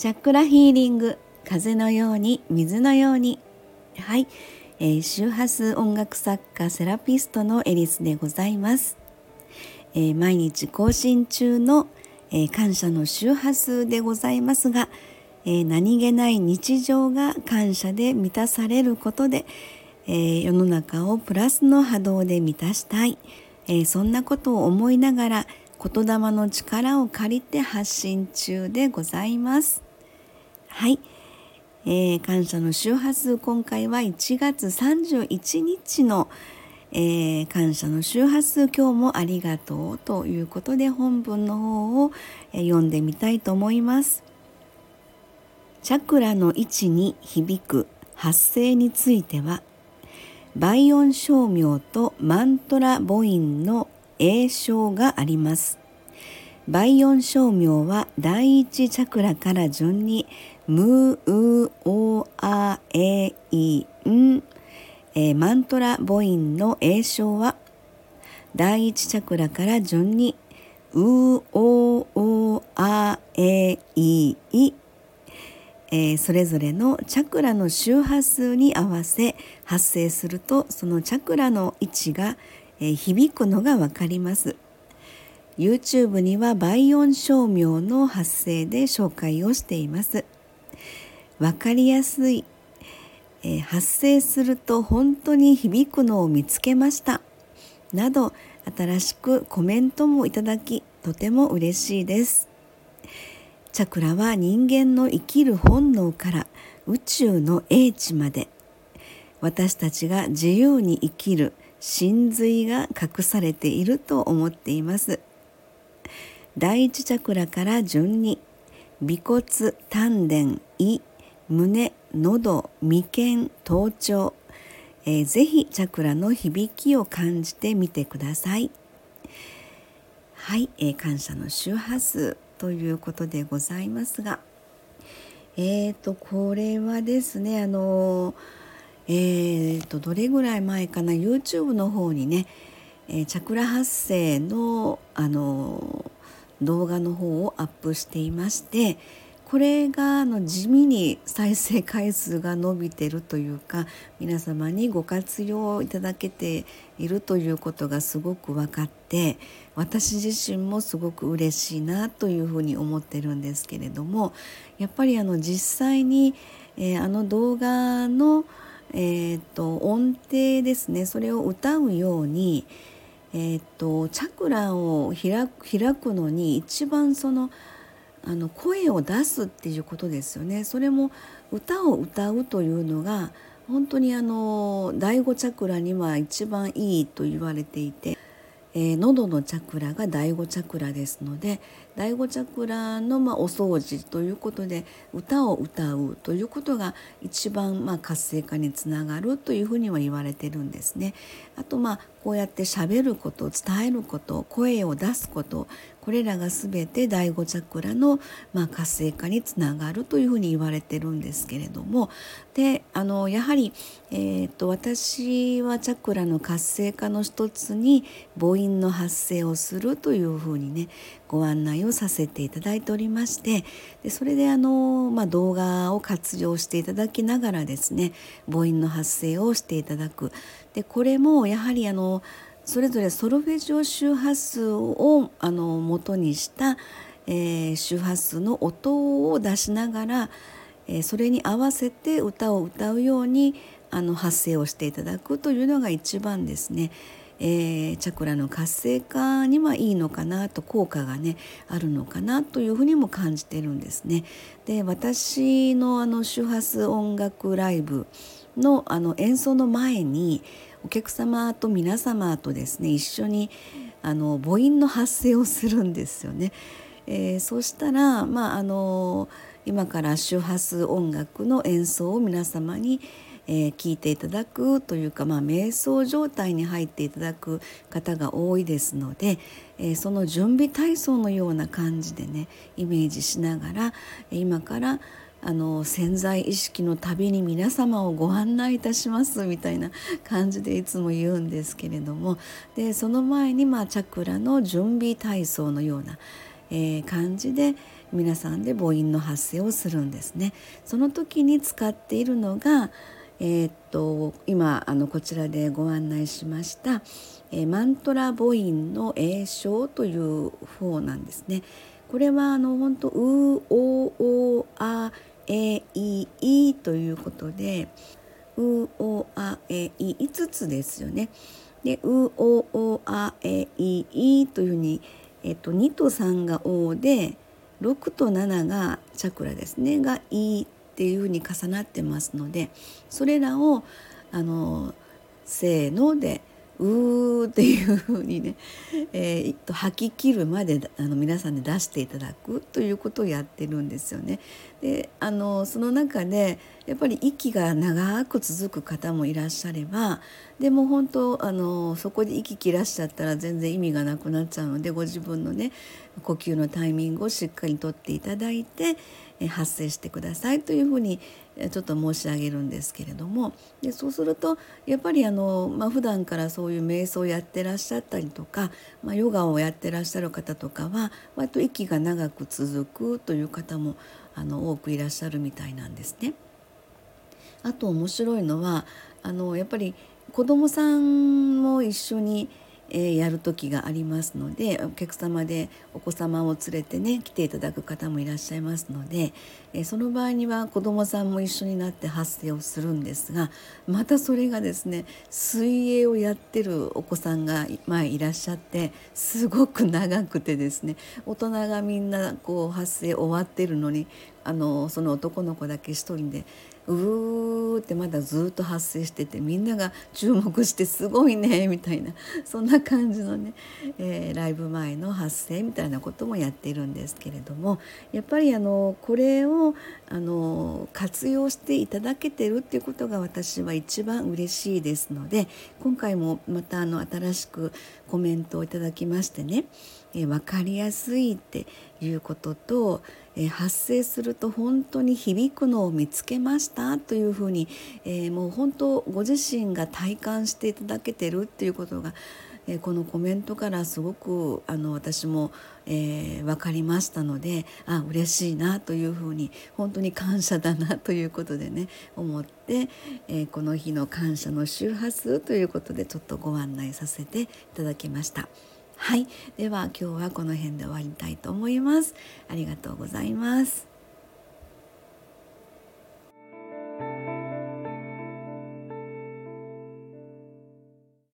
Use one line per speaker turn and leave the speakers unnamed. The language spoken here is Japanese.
チャクラヒーリング風のように水のように。はい、えー、周波数音楽作家セラピストのエリスでございます、えー、毎日更新中の、えー、感謝の周波数でございますが、え何気ない日常が感謝で満たされることで、え世の中をプラスの波動で満たしたい、えそんなことを思いながら言霊の力を借りて発信中でございます。はい、えー、感謝の周波数今回は1月31日の、えー、感謝の周波数今日もありがとうということで本文の方を、え、読んでみたいと思います。チャクラの位置に響く発声については倍音照明とマントラ母音の栄唱があります。倍音照明は第一チャクラから順にムウオアエイン、えー、マントラ母音の栄唱は第一チャクラから順にウオオアエイイ、えー、それぞれのチャクラの周波数に合わせ発生するとそのチャクラの位置が、えー、響くのがわかります。YouTube には倍音照明の発声で紹介をしています。分かりやすい、えー、発生すると本当に響くのを見つけました。など新しくコメントもいただきとても嬉しいです。チャクラは人間の生きる本能から宇宙の英知まで私たちが自由に生きる真髄が隠されていると思っています。第一チャクラから順に尾骨丹田胃胸喉眉間頭頂、えー、ぜひチャクラの響きを感じてみてください。はい、えー、感謝の周波数ということでございますがえーとこれはですねあのえーとどれぐらい前かな YouTube の方にね、えー、チャクラ発声のあの動画の方をアップしていましてこれがあの地味に再生回数が伸びてるというか皆様にご活用いただけているということがすごく分かって私自身もすごく嬉しいなというふうに思ってるんですけれどもやっぱりあの実際に、えー、あの動画の、えーと、音程ですねそれを歌うように、えーっ、とチャクラを開くのに一番その「あの声を出すっていうことですよね。それも歌を歌うというのが本当にあの第五チャクラには一番いいと言われていてえー、喉のチャクラが第5チャクラですので第5チャクラのまあお掃除ということで歌を歌うということが一番まあ活性化につながるというふうには言われてるんですね。あとまあこうやってしゃべること伝えること声を出すことこれらが全て第5チャクラのまあ活性化につながるというふうに言われてるんですけれども。であのやはり、えーと私はチャクラの活性化の一つに母音の発生をするというふうにねご案内をさせていただいておりまして。でそれであの、まあ、動画を活用していただきながらですね母音の発生をしていただく。でこれもやはりあのそれぞれソルフェジオ周波数をあの元にした、えー、周波数の音を出しながら、えー、それに合わせて歌を歌うようにあの発声をしていただくというのが一番ですねえー、チャクラの活性化にはいいのかなと効果がねあるのかなというふうにも感じてるんですね。で私のあの周波数音楽ライブのあの演奏の前にお客様と皆様とですね一緒にあの母音の発声をするんですよね。えー、そしたら、まあ、あの今から周波数音楽の演奏を皆様にえー、聞いていただくというか、まあ、瞑想状態に入っていただく方が多いですので、えー、その準備体操のような感じでねイメージしながら今からあの潜在意識の旅に皆様をご案内いたしますみたいな感じでいつも言うんですけれどもでその前にまあチャクラの準備体操のような、えー、感じで、皆さんで母音の発声をするんですね。その時に使っているのが、えー、っと今あのこちらでご案内しました、えー、マントラ母音の詠唱という方なんですね。これはあの本当うおおあえいいということでうおあえい5つですよね。でうおおあえいいというふうに、えっと、2と3が「お」で6と7がチャクラですねが「い」っていうふうに重なってますのでそれらをあのせーのでうーっていうふうにね、えー、と吐き切るまであの皆さんで出していただくということをやってるんですよね。であのその中でやっぱり息が長く続く方もいらっしゃればでも本当あのそこで息切らしちゃったら全然意味がなくなっちゃうのでご自分のね呼吸のタイミングをしっかりとっていただいて発生してくださいというふうにちょっと申し上げるんですけれどもでそうするとやっぱりあの、まあ、普段からそういう瞑想をやってらっしゃったりとか、まあ、ヨガをやってらっしゃる方とかは割と息が長く続くという方もあの多くいらっしゃるみたいなんですね。あと面白いのはあのやっぱり子どもさんも一緒にえやる時がありますのでお客様でお子様を連れてね来ていただく方もいらっしゃいますので、えその場合には子どもさんも一緒になって発声をするんですがまたそれがですね水泳をやってるお子さんが前いらっしゃってすごく長くてですね大人がみんなこう発声終わってるのにあのその男の子だけ一人でうーってまだずっと発生しててみんなが注目してすごいねみたいな そんな感じのね、えー、ライブ前の発声みたいなこともやってるんですけれどもやっぱりあのこれをあの活用していただけてるっていうことが私は一番嬉しいですので今回もまたあの新しくコメントをいただきましてねえー、分かりやすいっていうことと、え、発生すると本当に響くのを見つけましたというふうに、えー、もう本当ご自身が体感していただけてるっていうことが、えこのコメントからすごくあの私も、え分かりましたのであ嬉しいなというふうに本当に感謝だなということでね思って、えこの日の感謝の周波数ということでちょっとご案内させていただきました。はい。では今日はこの辺で終わりたいと思います。ありがとうございます。